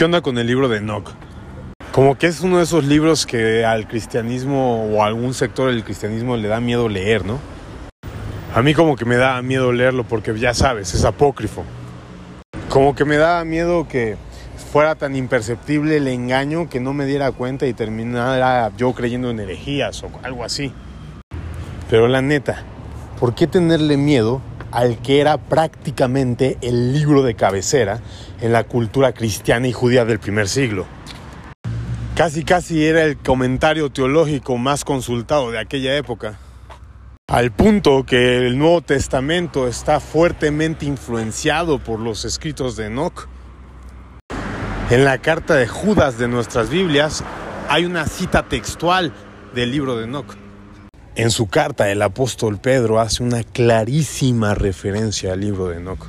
¿Qué onda con el libro de Enoch? Como que es uno de esos libros que al cristianismo o a algún sector del cristianismo le da miedo leer, ¿no? A mí como que me da miedo leerlo porque ya sabes, es apócrifo. Como que me da miedo que fuera tan imperceptible el engaño que no me diera cuenta y terminara yo creyendo en herejías o algo así. Pero la neta, ¿por qué tenerle miedo al que era prácticamente el libro de cabecera en la cultura cristiana y judía del primer siglo? Casi casi era el comentario teológico más consultado de aquella época. Al punto que el Nuevo Testamento está fuertemente influenciado por los escritos de Enoch. En la carta de Judas de nuestras Biblias hay una cita textual del libro de Enoch. En su carta el apóstol Pedro hace una clarísima referencia al libro de Enoch.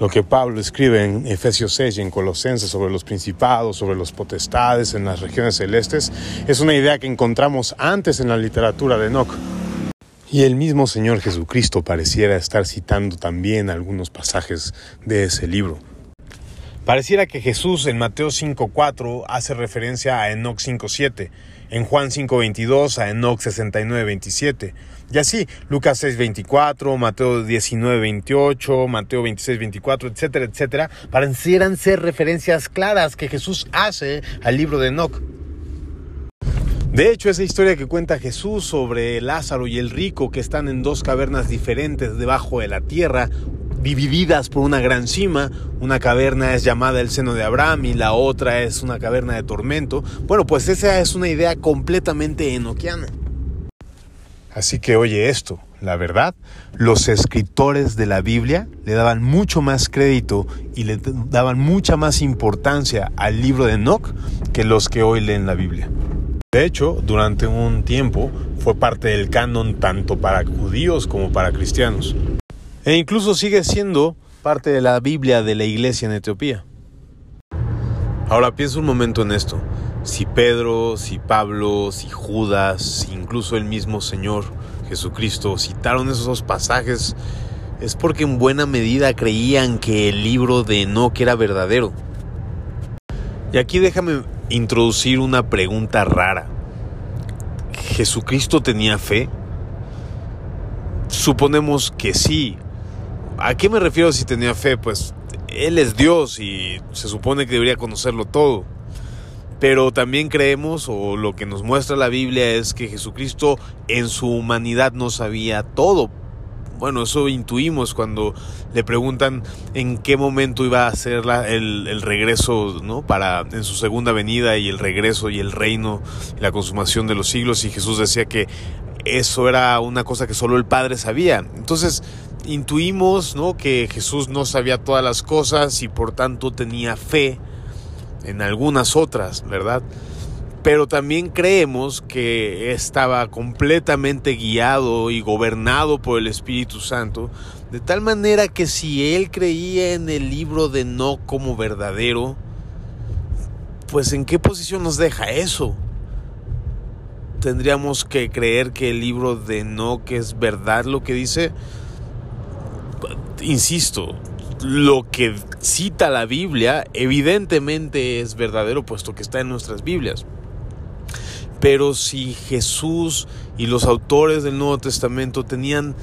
Lo que Pablo escribe en Efesios 6 y en Colosenses sobre los principados, sobre los potestades en las regiones celestes, es una idea que encontramos antes en la literatura de Enoch. Y el mismo Señor Jesucristo pareciera estar citando también algunos pasajes de ese libro. Pareciera que Jesús en Mateo 5.4 hace referencia a Enoch 5.7, en Juan 5.22 a Enoch 69.27, y así Lucas 6.24, Mateo 19.28, Mateo 26.24, etcétera, etcétera, parecieran ser referencias claras que Jesús hace al libro de Enoch. De hecho, esa historia que cuenta Jesús sobre Lázaro y el rico que están en dos cavernas diferentes debajo de la tierra, divididas por una gran cima. Una caverna es llamada el seno de Abraham y la otra es una caverna de tormento. Bueno, pues esa es una idea completamente enoquiana. Así que oye esto, la verdad, los escritores de la Biblia le daban mucho más crédito y le daban mucha más importancia al libro de Enoch que los que hoy leen la Biblia. De hecho, durante un tiempo fue parte del canon tanto para judíos como para cristianos. E incluso sigue siendo parte de la Biblia de la iglesia en Etiopía. Ahora piensa un momento en esto. Si Pedro, si Pablo, si Judas, si incluso el mismo Señor Jesucristo citaron esos dos pasajes, es porque en buena medida creían que el libro de Enoch era verdadero. Y aquí déjame introducir una pregunta rara. ¿Jesucristo tenía fe? Suponemos que sí, ¿A qué me refiero si tenía fe? Pues Él es Dios y se supone que debería conocerlo todo. Pero también creemos, o lo que nos muestra la Biblia es que Jesucristo en su humanidad no sabía todo. Bueno, eso intuimos cuando le preguntan en qué momento iba a ser el, el, regreso, ¿no? Para en su segunda venida y el regreso y el reino y la consumación de los siglos. Y Jesús decía que eso era una cosa que solo el Padre sabía. Entonces, intuimos ¿no? que Jesús no sabía todas las cosas y por tanto tenía fe en algunas otras, ¿verdad? Pero también creemos que estaba completamente guiado y gobernado por el Espíritu Santo, de tal manera que si él creía en el libro de no como verdadero, pues en qué posición nos deja eso? Tendríamos que creer que el libro de no que es verdad lo que dice, insisto, lo que cita la Biblia evidentemente es verdadero puesto que está en nuestras Biblias. Pero si Jesús y los autores del Nuevo Testamento tenían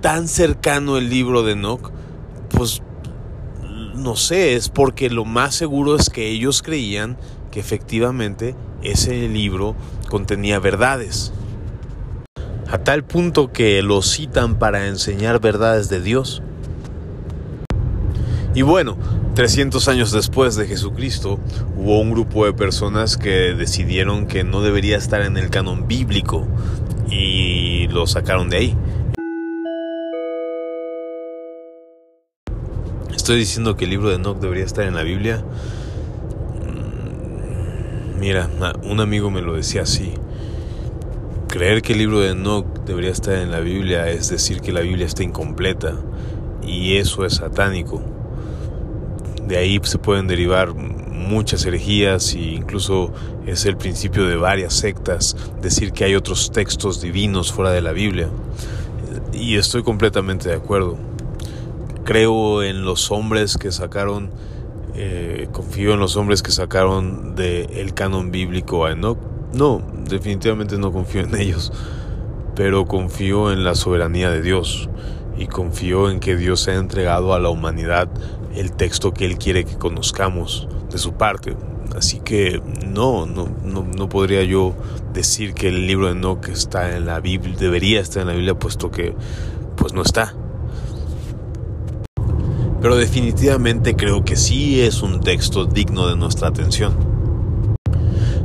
tan cercano el libro de Enoch, pues no sé, es porque lo más seguro es que ellos creían que efectivamente ese libro contenía verdades. A tal punto que lo citan para enseñar verdades de Dios. Y bueno, 300 años después de Jesucristo, hubo un grupo de personas que decidieron que no debería estar en el canon bíblico y lo sacaron de ahí. Estoy diciendo que el libro de Enoch debería estar en la Biblia. Mm, mira, un amigo me lo decía así. Creer que el libro de Enoch debería estar en la Biblia es decir que la Biblia está incompleta y eso es satánico. De ahí se pueden derivar muchas herejías e incluso es el principio de varias sectas decir que hay otros textos divinos fuera de la Biblia. Y estoy completamente de acuerdo. Creo en los hombres que sacaron eh, confío en los hombres que sacaron del canon bíblico a Enoch. No, definitivamente no confío en ellos, pero confío en la soberanía de Dios y confío en que Dios ha entregado a la humanidad el texto que Él quiere que conozcamos de su parte. Así que no, no, no, podría yo decir que el libro de Enoch está en la Biblia, debería estar en la Biblia, puesto que pues no está. Pero definitivamente creo que sí es un texto digno de nuestra atención.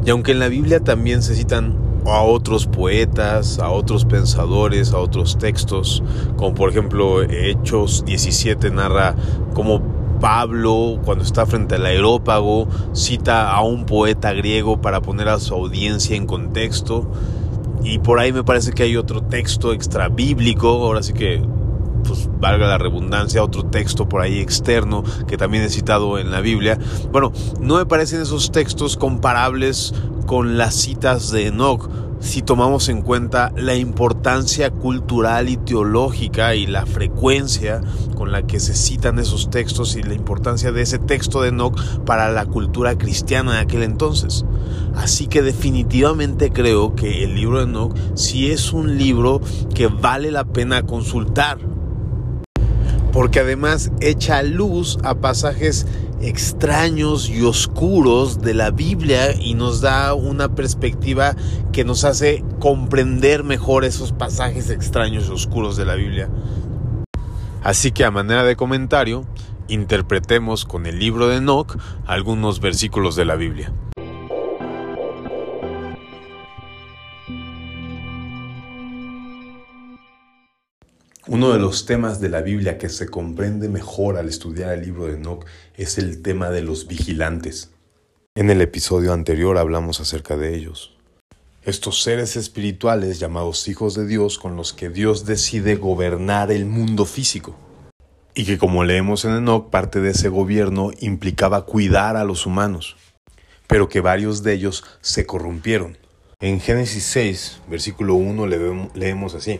Y aunque en la Biblia también se citan a otros poetas, a otros pensadores, a otros textos, como por ejemplo Hechos 17 narra cómo Pablo, cuando está frente al aerópago, cita a un poeta griego para poner a su audiencia en contexto. Y por ahí me parece que hay otro texto extra bíblico, ahora sí que, pues valga la redundancia, otro texto por ahí externo que también he citado en la Biblia. Bueno, no me parecen esos textos comparables con las citas de Enoch si tomamos en cuenta la importancia cultural y teológica y la frecuencia con la que se citan esos textos y la importancia de ese texto de Enoch para la cultura cristiana de aquel entonces. Así que definitivamente creo que el libro de Enoch sí es un libro que vale la pena consultar porque además echa luz a pasajes extraños y oscuros de la Biblia y nos da una perspectiva que nos hace comprender mejor esos pasajes extraños y oscuros de la Biblia. Así que a manera de comentario, interpretemos con el libro de Enoch algunos versículos de la Biblia. Uno de los temas de la Biblia que se comprende mejor al estudiar el libro de Enoch es el tema de los vigilantes. En el episodio anterior hablamos acerca de ellos. Estos seres espirituales llamados hijos de Dios con los que Dios decide gobernar el mundo físico. Y que como leemos en Enoch, parte de ese gobierno implicaba cuidar a los humanos, pero que varios de ellos se corrompieron. En Génesis 6, versículo 1 leemos así.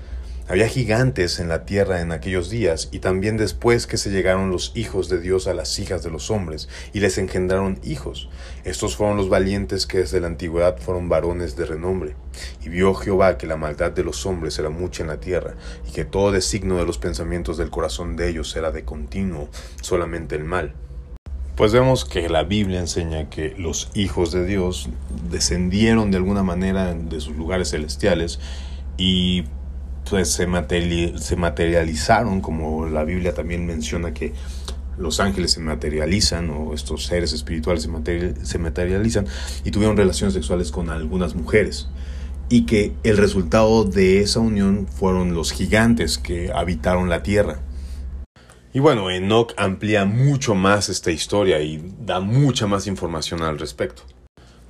Había gigantes en la tierra en aquellos días, y también después que se llegaron los hijos de Dios a las hijas de los hombres, y les engendraron hijos. Estos fueron los valientes que desde la antigüedad fueron varones de renombre. Y vio Jehová que la maldad de los hombres era mucha en la tierra, y que todo designo de los pensamientos del corazón de ellos era de continuo, solamente el mal. Pues vemos que la Biblia enseña que los hijos de Dios descendieron de alguna manera de sus lugares celestiales y pues se, se materializaron, como la Biblia también menciona que los ángeles se materializan o estos seres espirituales se, se materializan y tuvieron relaciones sexuales con algunas mujeres y que el resultado de esa unión fueron los gigantes que habitaron la tierra. Y bueno, Enoch amplía mucho más esta historia y da mucha más información al respecto.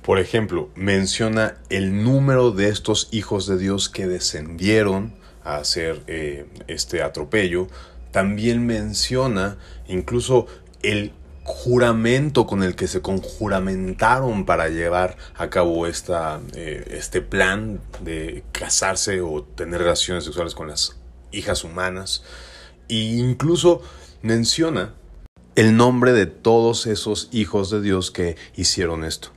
Por ejemplo, menciona el número de estos hijos de Dios que descendieron a hacer eh, este atropello, también menciona incluso el juramento con el que se conjuramentaron para llevar a cabo esta, eh, este plan de casarse o tener relaciones sexuales con las hijas humanas. E incluso menciona el nombre de todos esos hijos de Dios que hicieron esto.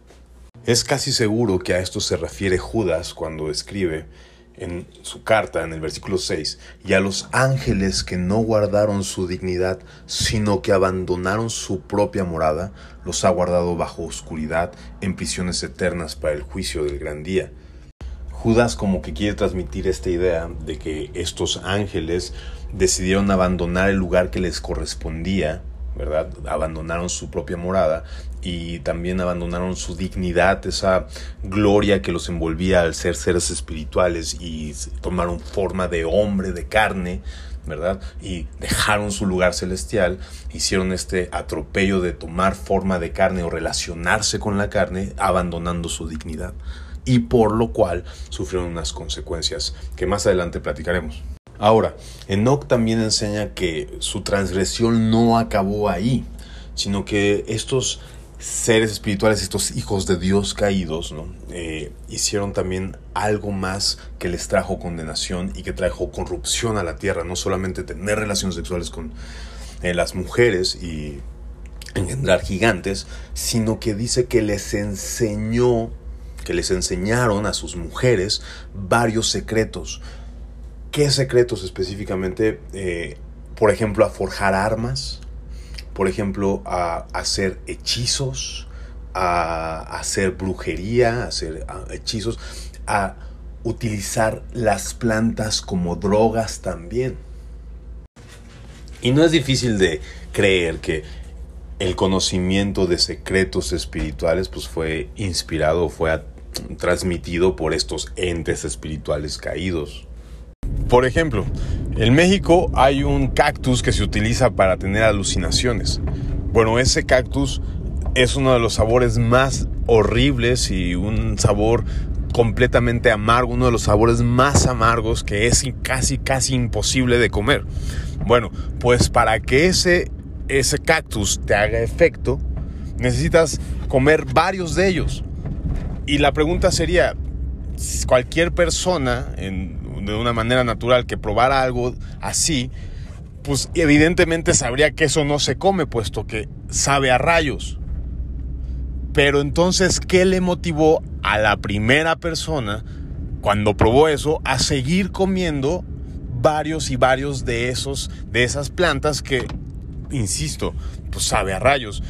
Es casi seguro que a esto se refiere Judas cuando escribe en su carta, en el versículo 6, y a los ángeles que no guardaron su dignidad, sino que abandonaron su propia morada, los ha guardado bajo oscuridad en prisiones eternas para el juicio del gran día. Judas como que quiere transmitir esta idea de que estos ángeles decidieron abandonar el lugar que les correspondía ¿verdad? Abandonaron su propia morada y también abandonaron su dignidad, esa gloria que los envolvía al ser seres espirituales y tomaron forma de hombre, de carne, ¿verdad? Y dejaron su lugar celestial, hicieron este atropello de tomar forma de carne o relacionarse con la carne, abandonando su dignidad. y por lo cual sufrieron unas consecuencias que más adelante platicaremos. Ahora, Enoch también enseña que su transgresión no acabó ahí, sino que estos seres espirituales, estos hijos de Dios caídos, ¿no? Eh, hicieron también algo más que les trajo condenación y que trajo corrupción a la tierra, no solamente tener relaciones sexuales con eh, las mujeres y engendrar gigantes, sino que dice que les enseñó, que les enseñaron a sus mujeres varios secretos. ¿Qué secretos específicamente? Eh, por ejemplo, a forjar armas, por ejemplo, a hacer hechizos, a hacer brujería, a hacer hechizos, a utilizar las plantas como drogas también. Y no es difícil de creer que el conocimiento de secretos espirituales pues fue inspirado, fue transmitido por estos entes espirituales caídos. Por ejemplo, en México hay un cactus que se utiliza para tener alucinaciones. Bueno, ese cactus es uno de los sabores más horribles y un sabor completamente amargo, uno de los sabores más amargos que es casi casi imposible de comer. Bueno, pues para que ese ese cactus te haga efecto, necesitas comer varios de ellos. Y la pregunta sería, cualquier persona de una manera natural que probara algo así, pues evidentemente sabría que eso no se come, puesto que sabe a rayos. Pero entonces, ¿qué le motivó a la primera persona cuando probó eso a seguir comiendo varios y varios de esos de esas plantas que insisto, pues sabe a rayos.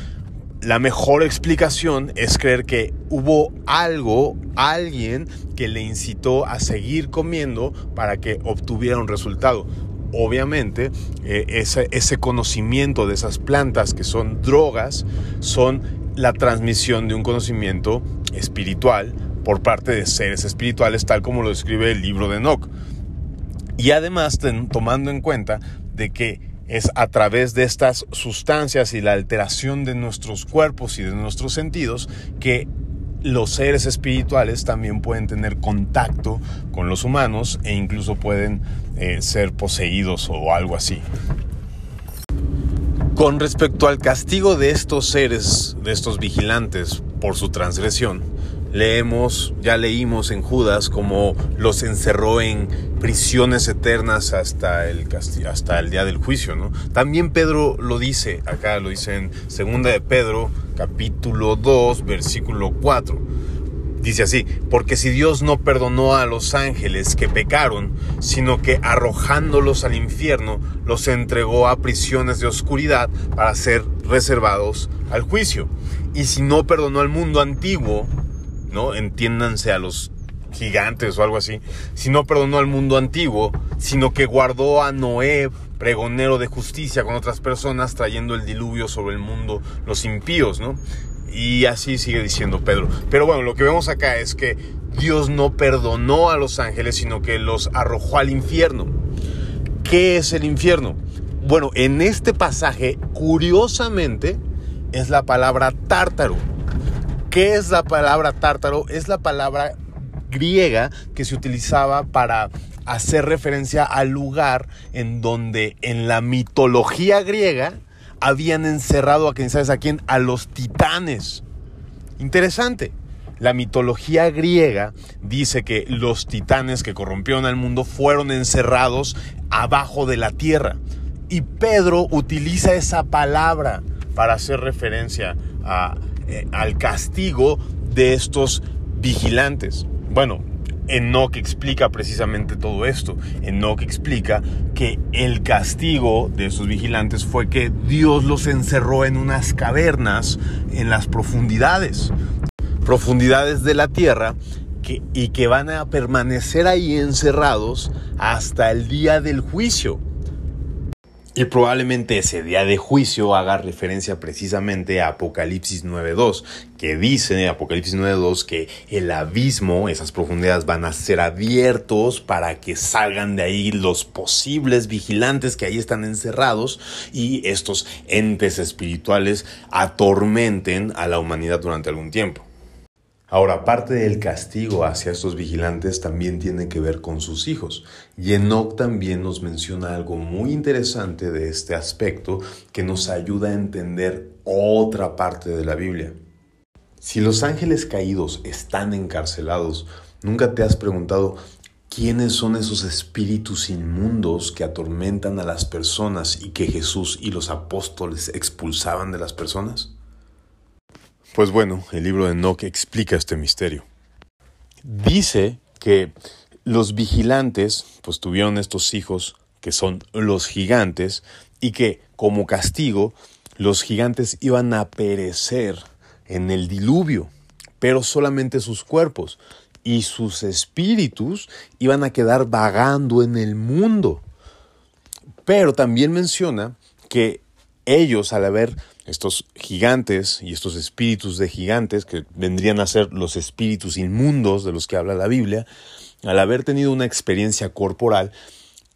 La mejor explicación es creer que hubo algo, alguien que le incitó a seguir comiendo para que obtuviera un resultado. Obviamente, eh, ese, conocimiento de esas plantas que son drogas son la transmisión de un conocimiento espiritual por parte de seres espirituales, tal como lo describe el libro de Enoch. Y además, tomando en cuenta de que es a través de estas sustancias y la alteración de nuestros cuerpos y de nuestros sentidos que los seres espirituales también pueden tener contacto con los humanos e incluso pueden eh, ser poseídos o algo así. Con respecto al castigo de estos seres, de estos vigilantes por su transgresión, leemos, ya leímos en Judas como los encerró en prisiones eternas hasta el, hasta el día del juicio, ¿no? También Pedro lo dice, acá lo dice en segunda de Pedro, capítulo 2, versículo 4. Dice así, porque si Dios no perdonó a los ángeles que pecaron, sino que arrojándolos al infierno, los entregó a prisiones de oscuridad para ser reservados al juicio. Y si no perdonó al mundo antiguo, ¿no? Entiéndanse a los gigantes o algo así, sino perdonó al mundo antiguo, sino que guardó a Noé, pregonero de justicia con otras personas, trayendo el diluvio sobre el mundo, los impíos, ¿no? Y así sigue diciendo Pedro. Pero bueno, lo que vemos acá es que Dios no perdonó a los ángeles, sino que los arrojó al infierno. ¿Qué es el infierno? Bueno, en este pasaje, curiosamente, es la palabra tártaro ¿Qué es la palabra tártaro? Es la palabra griega que se utilizaba para hacer referencia al lugar en donde en la mitología griega habían encerrado a quien sabes a quién, a los titanes. Interesante. La mitología griega dice que los titanes que corrompieron al mundo fueron encerrados abajo de la tierra. Y Pedro utiliza esa palabra para hacer referencia a eh, al castigo de estos vigilantes. Bueno, Enoch explica precisamente todo esto. Enoch explica que el castigo de esos vigilantes fue que Dios los encerró en unas cavernas en las profundidades, profundidades de la tierra, y que van a permanecer ahí encerrados hasta el día del juicio. Y probablemente ese día de juicio haga referencia precisamente a Apocalipsis 9.2, que dice Apocalipsis 9.2 que el abismo, esas profundidades van a ser abiertos para que salgan de ahí los posibles vigilantes que ahí están encerrados y estos entes espirituales atormenten a la humanidad durante algún tiempo. Ahora, parte del castigo hacia estos vigilantes también tiene que ver con sus hijos. Y Enoch también nos menciona algo muy interesante de este aspecto que nos ayuda a entender otra parte de la Biblia. Si los ángeles caídos están encarcelados, ¿nunca te has preguntado quiénes son esos espíritus inmundos que atormentan a las personas y que Jesús y los apóstoles expulsaban de las personas? Pues bueno, el libro de Enoch explica este misterio. Dice que los vigilantes pues tuvieron estos hijos que son los gigantes y que como castigo los gigantes iban a perecer en el diluvio, pero solamente sus cuerpos y sus espíritus iban a quedar vagando en el mundo. Pero también menciona que ellos al haber estos gigantes y estos espíritus de gigantes, que vendrían a ser los espíritus inmundos de los que habla la Biblia, al haber tenido una experiencia corporal,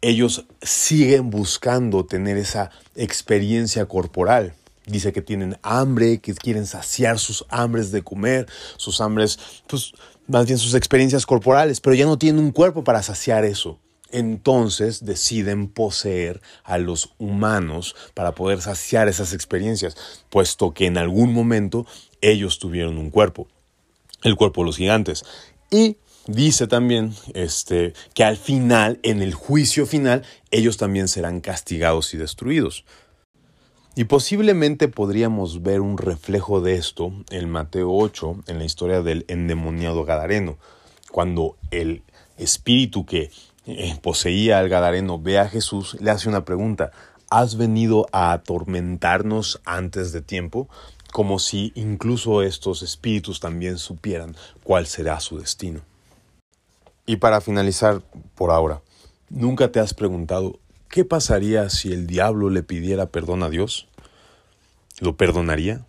ellos siguen buscando tener esa experiencia corporal. Dice que tienen hambre, que quieren saciar sus hambres de comer, sus hambres, pues más bien sus experiencias corporales, pero ya no tienen un cuerpo para saciar eso entonces deciden poseer a los humanos para poder saciar esas experiencias, puesto que en algún momento ellos tuvieron un cuerpo, el cuerpo de los gigantes. Y dice también este, que al final, en el juicio final, ellos también serán castigados y destruidos. Y posiblemente podríamos ver un reflejo de esto en Mateo 8, en la historia del endemoniado Gadareno, cuando el espíritu que poseía al Gadareno ve a Jesús, le hace una pregunta, ¿has venido a atormentarnos antes de tiempo? Como si incluso estos espíritus también supieran cuál será su destino. Y para finalizar por ahora, ¿nunca te has preguntado qué pasaría si el diablo le pidiera perdón a Dios? ¿Lo perdonaría?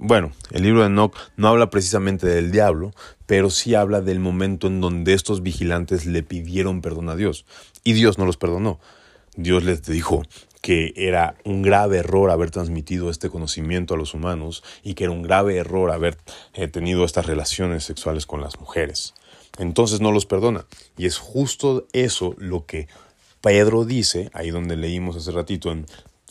Bueno, el libro de Enoch no habla precisamente del diablo, pero sí habla del momento en donde estos vigilantes le pidieron perdón a Dios y Dios no los perdonó. Dios les dijo que era un grave error haber transmitido este conocimiento a los humanos y que era un grave error haber eh, tenido estas relaciones sexuales con las mujeres. Entonces no los perdona. Y es justo eso lo que Pedro dice, ahí donde leímos hace ratito en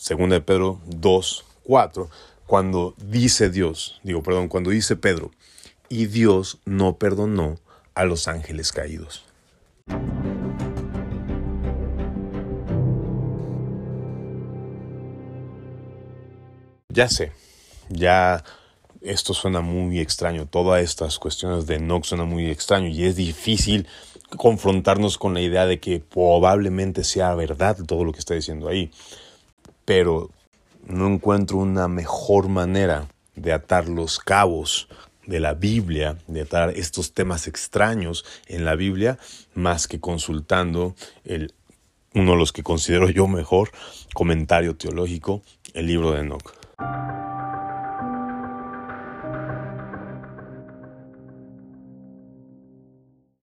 2 de Pedro 2, 4, cuando dice Dios, digo, perdón, cuando dice Pedro, y Dios no perdonó a los ángeles caídos. Ya sé, ya esto suena muy extraño, todas estas cuestiones de no suena muy extraño y es difícil confrontarnos con la idea de que probablemente sea verdad todo lo que está diciendo ahí. Pero no encuentro una mejor manera de atar los cabos de la Biblia, de atar estos temas extraños en la Biblia, más que consultando el, uno de los que considero yo mejor, comentario teológico, el libro de Enoch.